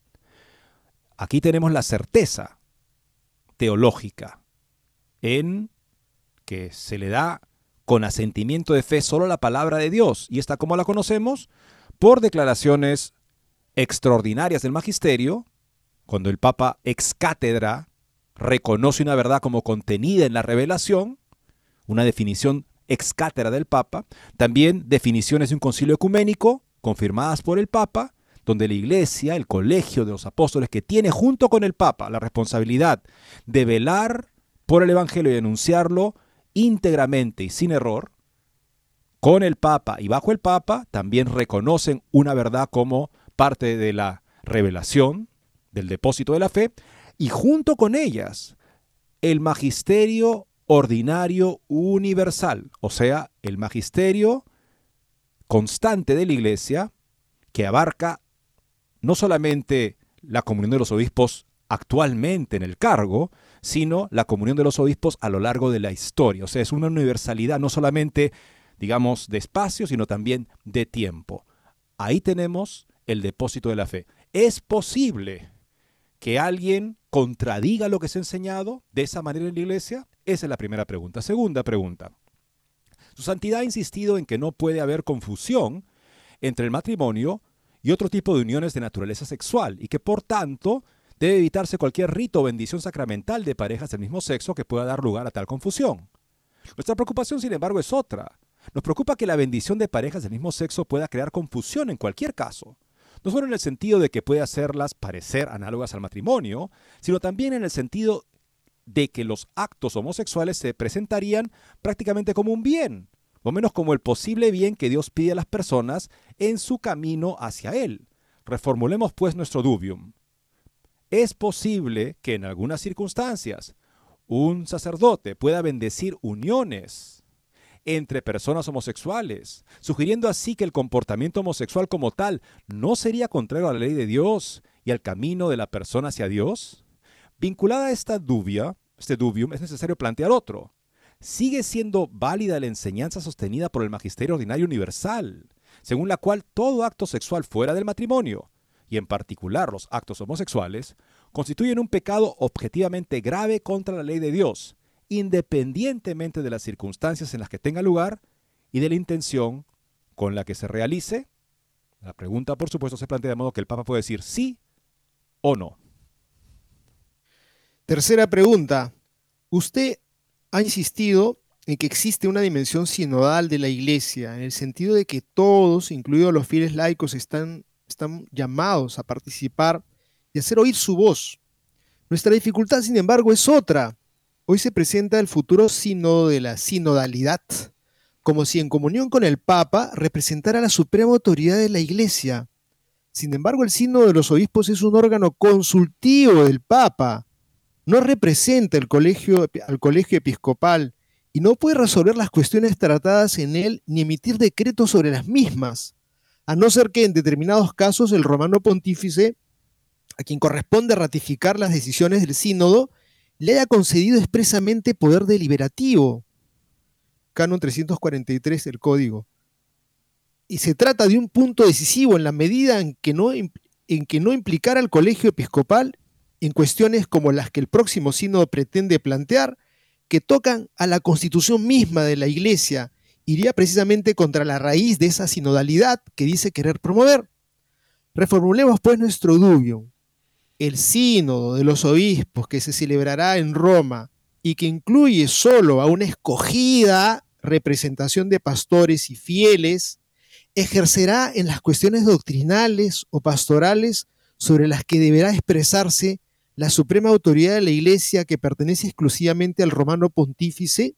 Aquí tenemos la certeza teológica en que se le da con asentimiento de fe solo la palabra de Dios. ¿Y esta cómo la conocemos? Por declaraciones extraordinarias del magisterio, cuando el Papa ex cátedra reconoce una verdad como contenida en la revelación, una definición ex cátedra del Papa, también definiciones de un concilio ecuménico confirmadas por el Papa, donde la Iglesia, el colegio de los apóstoles que tiene junto con el Papa la responsabilidad de velar por el Evangelio y denunciarlo íntegramente y sin error, con el Papa y bajo el Papa, también reconocen una verdad como parte de la revelación, del depósito de la fe, y junto con ellas el magisterio ordinario universal, o sea, el magisterio constante de la Iglesia que abarca no solamente la comunión de los obispos actualmente en el cargo, sino la comunión de los obispos a lo largo de la historia. O sea, es una universalidad no solamente, digamos, de espacio, sino también de tiempo. Ahí tenemos el depósito de la fe. Es posible que alguien contradiga lo que se ha enseñado de esa manera en la iglesia? Esa es la primera pregunta. Segunda pregunta. Su santidad ha insistido en que no puede haber confusión entre el matrimonio y otro tipo de uniones de naturaleza sexual y que por tanto debe evitarse cualquier rito o bendición sacramental de parejas del mismo sexo que pueda dar lugar a tal confusión. Nuestra preocupación, sin embargo, es otra. Nos preocupa que la bendición de parejas del mismo sexo pueda crear confusión en cualquier caso. No solo en el sentido de que puede hacerlas parecer análogas al matrimonio, sino también en el sentido de que los actos homosexuales se presentarían prácticamente como un bien, o menos como el posible bien que Dios pide a las personas en su camino hacia Él. Reformulemos pues nuestro dubium. Es posible que en algunas circunstancias un sacerdote pueda bendecir uniones entre personas homosexuales, sugiriendo así que el comportamiento homosexual como tal no sería contrario a la ley de Dios y al camino de la persona hacia Dios? Vinculada a esta dubia, este dubium, es necesario plantear otro. Sigue siendo válida la enseñanza sostenida por el Magisterio Ordinario Universal, según la cual todo acto sexual fuera del matrimonio, y en particular los actos homosexuales, constituyen un pecado objetivamente grave contra la ley de Dios, independientemente de las circunstancias en las que tenga lugar y de la intención con la que se realice. La pregunta, por supuesto, se plantea de modo que el Papa puede decir sí o no. Tercera pregunta. Usted ha insistido en que existe una dimensión sinodal de la Iglesia, en el sentido de que todos, incluidos los fieles laicos, están, están llamados a participar y hacer oír su voz. Nuestra dificultad, sin embargo, es otra. Hoy se presenta el futuro sínodo de la sinodalidad, como si en comunión con el Papa representara la suprema autoridad de la Iglesia. Sin embargo, el sínodo de los obispos es un órgano consultivo del Papa. No representa al colegio episcopal y no puede resolver las cuestiones tratadas en él ni emitir decretos sobre las mismas, a no ser que en determinados casos el romano pontífice a quien corresponde ratificar las decisiones del sínodo, le haya concedido expresamente poder deliberativo. Canon 343 del Código. Y se trata de un punto decisivo en la medida en que no, en que no implicara al colegio episcopal en cuestiones como las que el próximo sínodo pretende plantear, que tocan a la constitución misma de la Iglesia, iría precisamente contra la raíz de esa sinodalidad que dice querer promover. Reformulemos pues nuestro dubio el sínodo de los obispos que se celebrará en Roma y que incluye solo a una escogida representación de pastores y fieles, ejercerá en las cuestiones doctrinales o pastorales sobre las que deberá expresarse la suprema autoridad de la Iglesia que pertenece exclusivamente al romano pontífice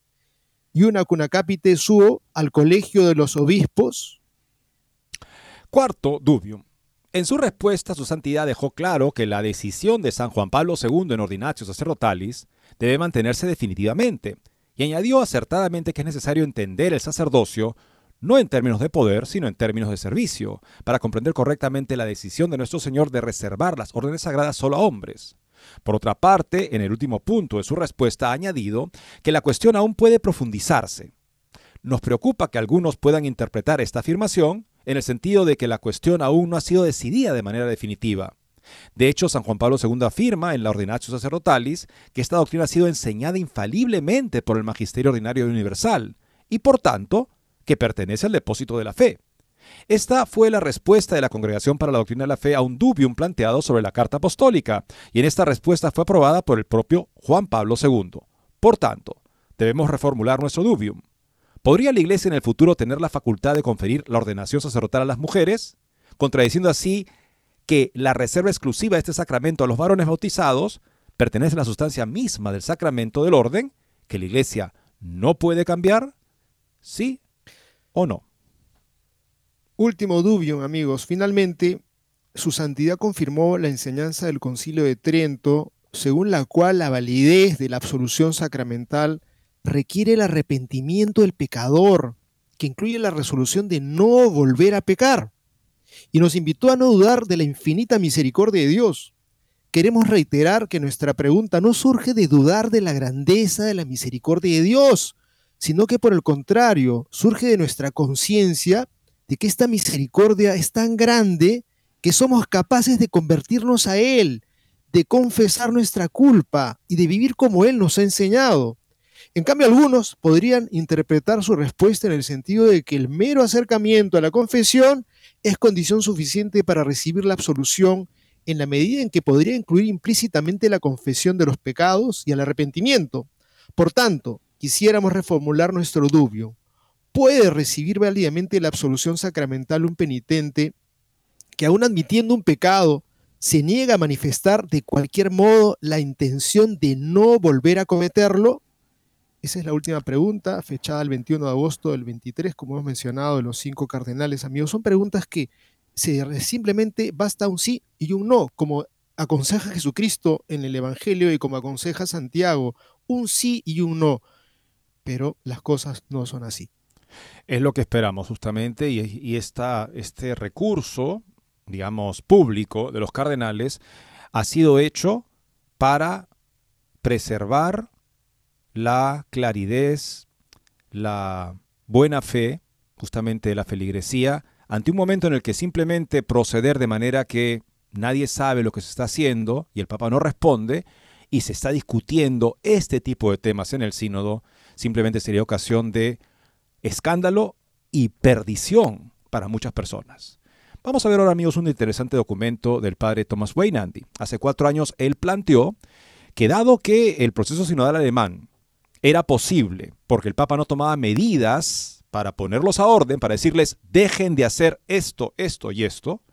y una cunacapite suo al colegio de los obispos. Cuarto, dubium. En su respuesta, su santidad dejó claro que la decisión de San Juan Pablo II en Ordinatio Sacerdotalis debe mantenerse definitivamente, y añadió acertadamente que es necesario entender el sacerdocio no en términos de poder, sino en términos de servicio, para comprender correctamente la decisión de nuestro Señor de reservar las órdenes sagradas solo a hombres. Por otra parte, en el último punto de su respuesta ha añadido que la cuestión aún puede profundizarse. Nos preocupa que algunos puedan interpretar esta afirmación en el sentido de que la cuestión aún no ha sido decidida de manera definitiva. De hecho, San Juan Pablo II afirma en la Ordinatio Sacerdotalis que esta doctrina ha sido enseñada infaliblemente por el Magisterio Ordinario Universal y, por tanto, que pertenece al depósito de la fe. Esta fue la respuesta de la Congregación para la Doctrina de la Fe a un dubium planteado sobre la Carta Apostólica, y en esta respuesta fue aprobada por el propio Juan Pablo II. Por tanto, debemos reformular nuestro dubium. ¿Podría la Iglesia en el futuro tener la facultad de conferir la ordenación sacerdotal a las mujeres, contradiciendo así que la reserva exclusiva de este sacramento a los varones bautizados pertenece a la sustancia misma del sacramento del orden, que la Iglesia no puede cambiar? ¿Sí o no? Último dubio, amigos. Finalmente, su santidad confirmó la enseñanza del Concilio de Trento, según la cual la validez de la absolución sacramental requiere el arrepentimiento del pecador, que incluye la resolución de no volver a pecar. Y nos invitó a no dudar de la infinita misericordia de Dios. Queremos reiterar que nuestra pregunta no surge de dudar de la grandeza de la misericordia de Dios, sino que por el contrario, surge de nuestra conciencia de que esta misericordia es tan grande que somos capaces de convertirnos a Él, de confesar nuestra culpa y de vivir como Él nos ha enseñado. En cambio, algunos podrían interpretar su respuesta en el sentido de que el mero acercamiento a la confesión es condición suficiente para recibir la absolución en la medida en que podría incluir implícitamente la confesión de los pecados y el arrepentimiento. Por tanto, quisiéramos reformular nuestro dubio, ¿puede recibir válidamente la absolución sacramental un penitente que aún admitiendo un pecado, se niega a manifestar de cualquier modo la intención de no volver a cometerlo? Esa es la última pregunta, fechada el 21 de agosto del 23, como hemos mencionado, de los cinco cardenales amigos. Son preguntas que se, simplemente basta un sí y un no, como aconseja Jesucristo en el Evangelio y como aconseja Santiago, un sí y un no. Pero las cosas no son así. Es lo que esperamos justamente y, y este recurso digamos, público de los cardenales ha sido hecho para preservar la claridad, la buena fe, justamente la feligresía, ante un momento en el que simplemente proceder de manera que nadie sabe lo que se está haciendo y el Papa no responde y se está discutiendo este tipo de temas en el sínodo, simplemente sería ocasión de escándalo y perdición para muchas personas. Vamos a ver ahora, amigos, un interesante documento del padre Thomas Weinandy. Hace cuatro años él planteó que dado que el proceso sinodal alemán era posible porque el Papa no tomaba medidas para ponerlos a orden, para decirles dejen de hacer esto, esto y esto,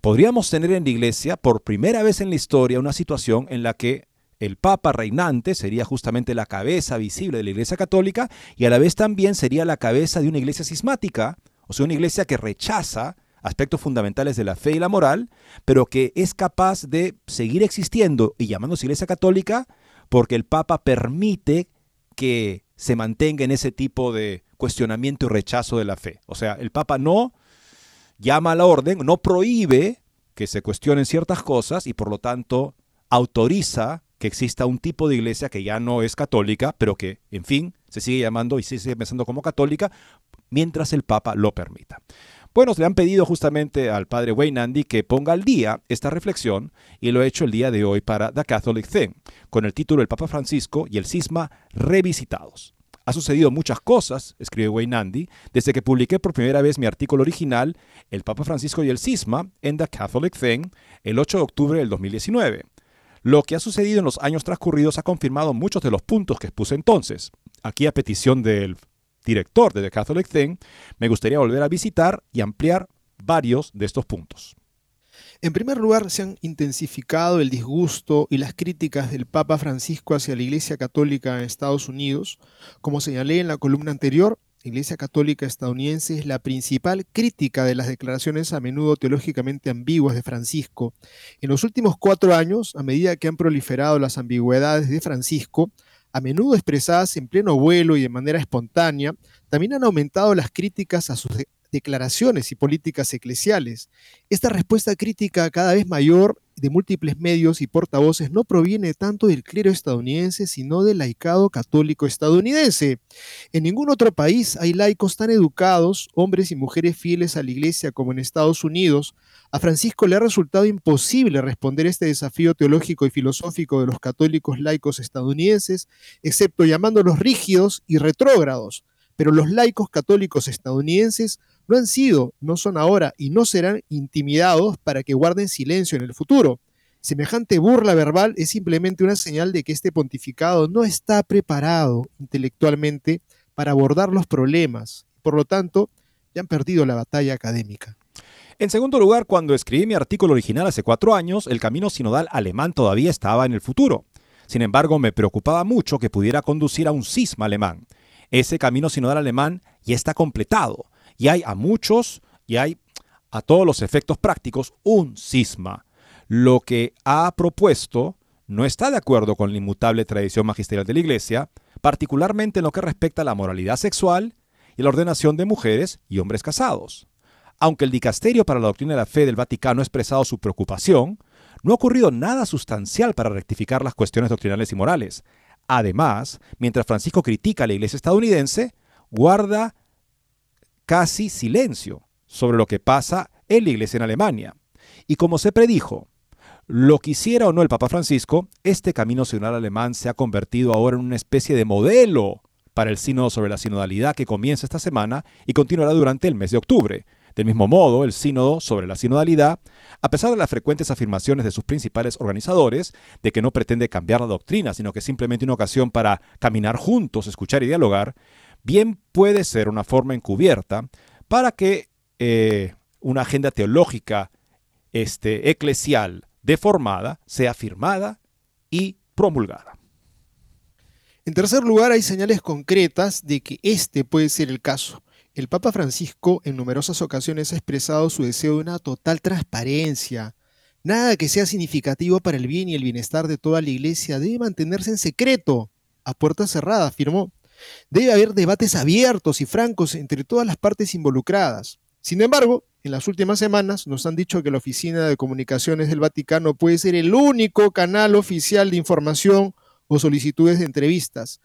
podríamos tener en la Iglesia por primera vez en la historia una situación en la que el Papa reinante sería justamente la cabeza visible de la Iglesia Católica y a la vez también sería la cabeza de una iglesia cismática, o sea, una iglesia que rechaza aspectos fundamentales de la fe y la moral, pero que es capaz de seguir existiendo y llamándose Iglesia Católica porque el Papa permite que se mantenga en ese tipo de cuestionamiento y rechazo de la fe. O sea, el Papa no llama a la orden, no prohíbe que se cuestionen ciertas cosas y por lo tanto autoriza que exista un tipo de iglesia que ya no es católica, pero que, en fin, se sigue llamando y se sigue pensando como católica, mientras el Papa lo permita. Bueno, le han pedido justamente al padre Wayne Andy que ponga al día esta reflexión y lo he hecho el día de hoy para The Catholic Thing, con el título El Papa Francisco y el Cisma revisitados. Ha sucedido muchas cosas, escribe Wayne Andy, desde que publiqué por primera vez mi artículo original, El Papa Francisco y el Cisma, en The Catholic Thing, el 8 de octubre del 2019. Lo que ha sucedido en los años transcurridos ha confirmado muchos de los puntos que expuse entonces. Aquí a petición del director de The Catholic Thing, me gustaría volver a visitar y ampliar varios de estos puntos. En primer lugar, se han intensificado el disgusto y las críticas del Papa Francisco hacia la Iglesia Católica en Estados Unidos. Como señalé en la columna anterior, la Iglesia Católica estadounidense es la principal crítica de las declaraciones a menudo teológicamente ambiguas de Francisco. En los últimos cuatro años, a medida que han proliferado las ambigüedades de Francisco, a menudo expresadas en pleno vuelo y de manera espontánea, también han aumentado las críticas a sus declaraciones y políticas eclesiales. Esta respuesta crítica cada vez mayor de múltiples medios y portavoces no proviene tanto del clero estadounidense, sino del laicado católico estadounidense. En ningún otro país hay laicos tan educados, hombres y mujeres fieles a la iglesia como en Estados Unidos. A Francisco le ha resultado imposible responder este desafío teológico y filosófico de los católicos laicos estadounidenses, excepto llamándolos rígidos y retrógrados. Pero los laicos católicos estadounidenses no han sido, no son ahora y no serán intimidados para que guarden silencio en el futuro. Semejante burla verbal es simplemente una señal de que este pontificado no está preparado intelectualmente para abordar los problemas. Por lo tanto, ya han perdido la batalla académica. En segundo lugar, cuando escribí mi artículo original hace cuatro años, el camino sinodal alemán todavía estaba en el futuro. Sin embargo, me preocupaba mucho que pudiera conducir a un cisma alemán. Ese camino sinodal alemán ya está completado y hay a muchos y hay a todos los efectos prácticos un cisma. Lo que ha propuesto no está de acuerdo con la inmutable tradición magisterial de la Iglesia, particularmente en lo que respecta a la moralidad sexual y la ordenación de mujeres y hombres casados. Aunque el Dicasterio para la Doctrina de la Fe del Vaticano ha expresado su preocupación, no ha ocurrido nada sustancial para rectificar las cuestiones doctrinales y morales. Además, mientras Francisco critica a la Iglesia estadounidense, guarda casi silencio sobre lo que pasa en la iglesia en Alemania. Y como se predijo, lo quisiera o no el Papa Francisco, este camino sinodal alemán se ha convertido ahora en una especie de modelo para el sínodo sobre la sinodalidad que comienza esta semana y continuará durante el mes de octubre. Del mismo modo, el sínodo sobre la sinodalidad, a pesar de las frecuentes afirmaciones de sus principales organizadores de que no pretende cambiar la doctrina, sino que es simplemente una ocasión para caminar juntos, escuchar y dialogar, bien puede ser una forma encubierta para que eh, una agenda teológica este, eclesial deformada sea firmada y promulgada. En tercer lugar, hay señales concretas de que este puede ser el caso. El Papa Francisco en numerosas ocasiones ha expresado su deseo de una total transparencia. Nada que sea significativo para el bien y el bienestar de toda la Iglesia debe mantenerse en secreto, a puerta cerrada, afirmó. Debe haber debates abiertos y francos entre todas las partes involucradas. Sin embargo, en las últimas semanas nos han dicho que la Oficina de Comunicaciones del Vaticano puede ser el único canal oficial de información o solicitudes de entrevistas.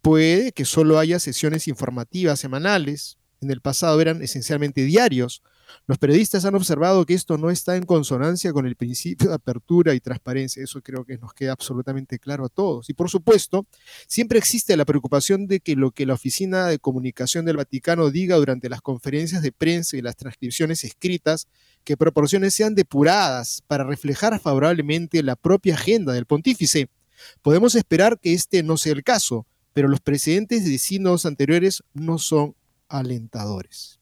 Puede que solo haya sesiones informativas semanales, en el pasado eran esencialmente diarios. Los periodistas han observado que esto no está en consonancia con el principio de apertura y transparencia. Eso creo que nos queda absolutamente claro a todos. Y por supuesto, siempre existe la preocupación de que lo que la Oficina de Comunicación del Vaticano diga durante las conferencias de prensa y las transcripciones escritas, que proporciones sean depuradas para reflejar favorablemente la propia agenda del pontífice. Podemos esperar que este no sea el caso, pero los precedentes de sínodos anteriores no son alentadores.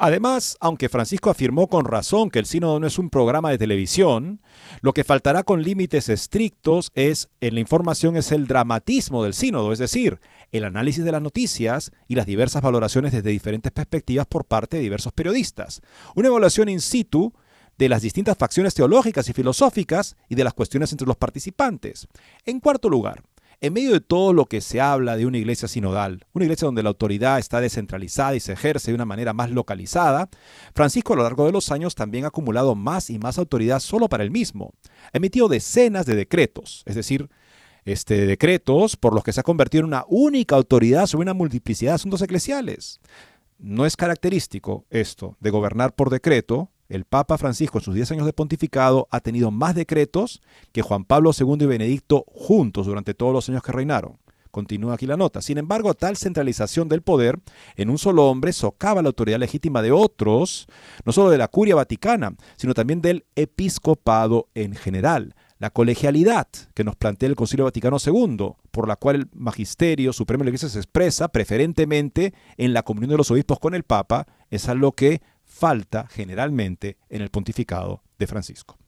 Además, aunque Francisco afirmó con razón que el sínodo no es un programa de televisión, lo que faltará con límites estrictos es en la información es el dramatismo del sínodo, es decir, el análisis de las noticias y las diversas valoraciones desde diferentes perspectivas por parte de diversos periodistas. Una evaluación in situ de las distintas facciones teológicas y filosóficas y de las cuestiones entre los participantes. En cuarto lugar, en medio de todo lo que se habla de una iglesia sinodal, una iglesia donde la autoridad está descentralizada y se ejerce de una manera más localizada, Francisco a lo largo de los años también ha acumulado más y más autoridad solo para él mismo. Ha emitido decenas de decretos, es decir, este, decretos por los que se ha convertido en una única autoridad sobre una multiplicidad de asuntos eclesiales. No es característico esto de gobernar por decreto, el Papa Francisco en sus 10 años de pontificado ha tenido más decretos que Juan Pablo II y Benedicto juntos durante todos los años que reinaron. Continúa aquí la nota. Sin embargo, tal centralización del poder en un solo hombre socava la autoridad legítima de otros, no solo de la curia vaticana, sino también del episcopado en general. La colegialidad que nos plantea el Concilio Vaticano II, por la cual el magisterio supremo de la Iglesia se expresa preferentemente en la comunión de los obispos con el Papa, es algo que falta generalmente en el pontificado de Francisco.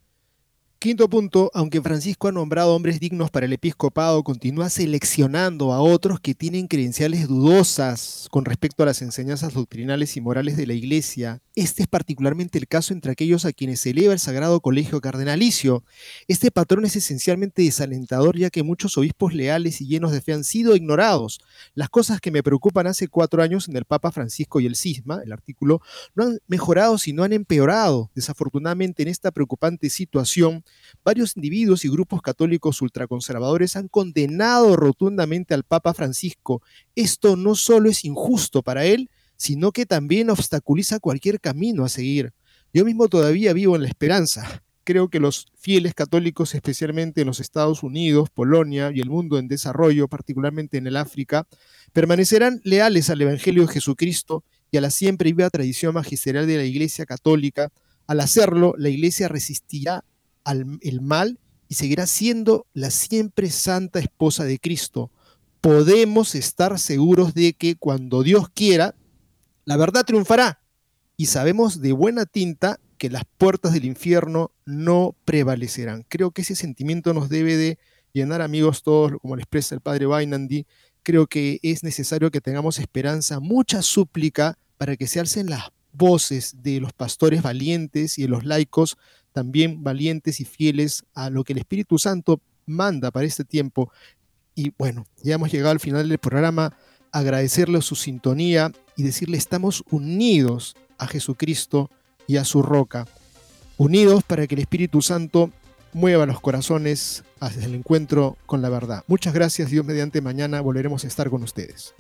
Quinto punto, aunque Francisco ha nombrado hombres dignos para el episcopado, continúa seleccionando a otros que tienen credenciales dudosas con respecto a las enseñanzas doctrinales y morales de la Iglesia. Este es particularmente el caso entre aquellos a quienes se eleva el Sagrado Colegio Cardenalicio. Este patrón es esencialmente desalentador ya que muchos obispos leales y llenos de fe han sido ignorados. Las cosas que me preocupan hace cuatro años en el Papa Francisco y el Cisma, el artículo, no han mejorado sino han empeorado. Desafortunadamente en esta preocupante situación, varios individuos y grupos católicos ultraconservadores han condenado rotundamente al Papa Francisco. Esto no solo es injusto para él, sino que también obstaculiza cualquier camino a seguir. Yo mismo todavía vivo en la esperanza. Creo que los fieles católicos, especialmente en los Estados Unidos, Polonia y el mundo en desarrollo, particularmente en el África, permanecerán leales al Evangelio de Jesucristo y a la siempre viva tradición magisterial de la Iglesia Católica. Al hacerlo, la Iglesia resistirá el mal y seguirá siendo la siempre santa esposa de Cristo. Podemos estar seguros de que cuando Dios quiera, la verdad triunfará y sabemos de buena tinta que las puertas del infierno no prevalecerán. Creo que ese sentimiento nos debe de llenar amigos todos, como le expresa el padre Bainandi. Creo que es necesario que tengamos esperanza, mucha súplica para que se alcen las voces de los pastores valientes y de los laicos también valientes y fieles a lo que el Espíritu Santo manda para este tiempo. Y bueno, ya hemos llegado al final del programa. Agradecerle su sintonía y decirle estamos unidos a Jesucristo y a su roca. Unidos para que el Espíritu Santo mueva los corazones hacia el encuentro con la verdad. Muchas gracias, Dios mediante mañana volveremos a estar con ustedes.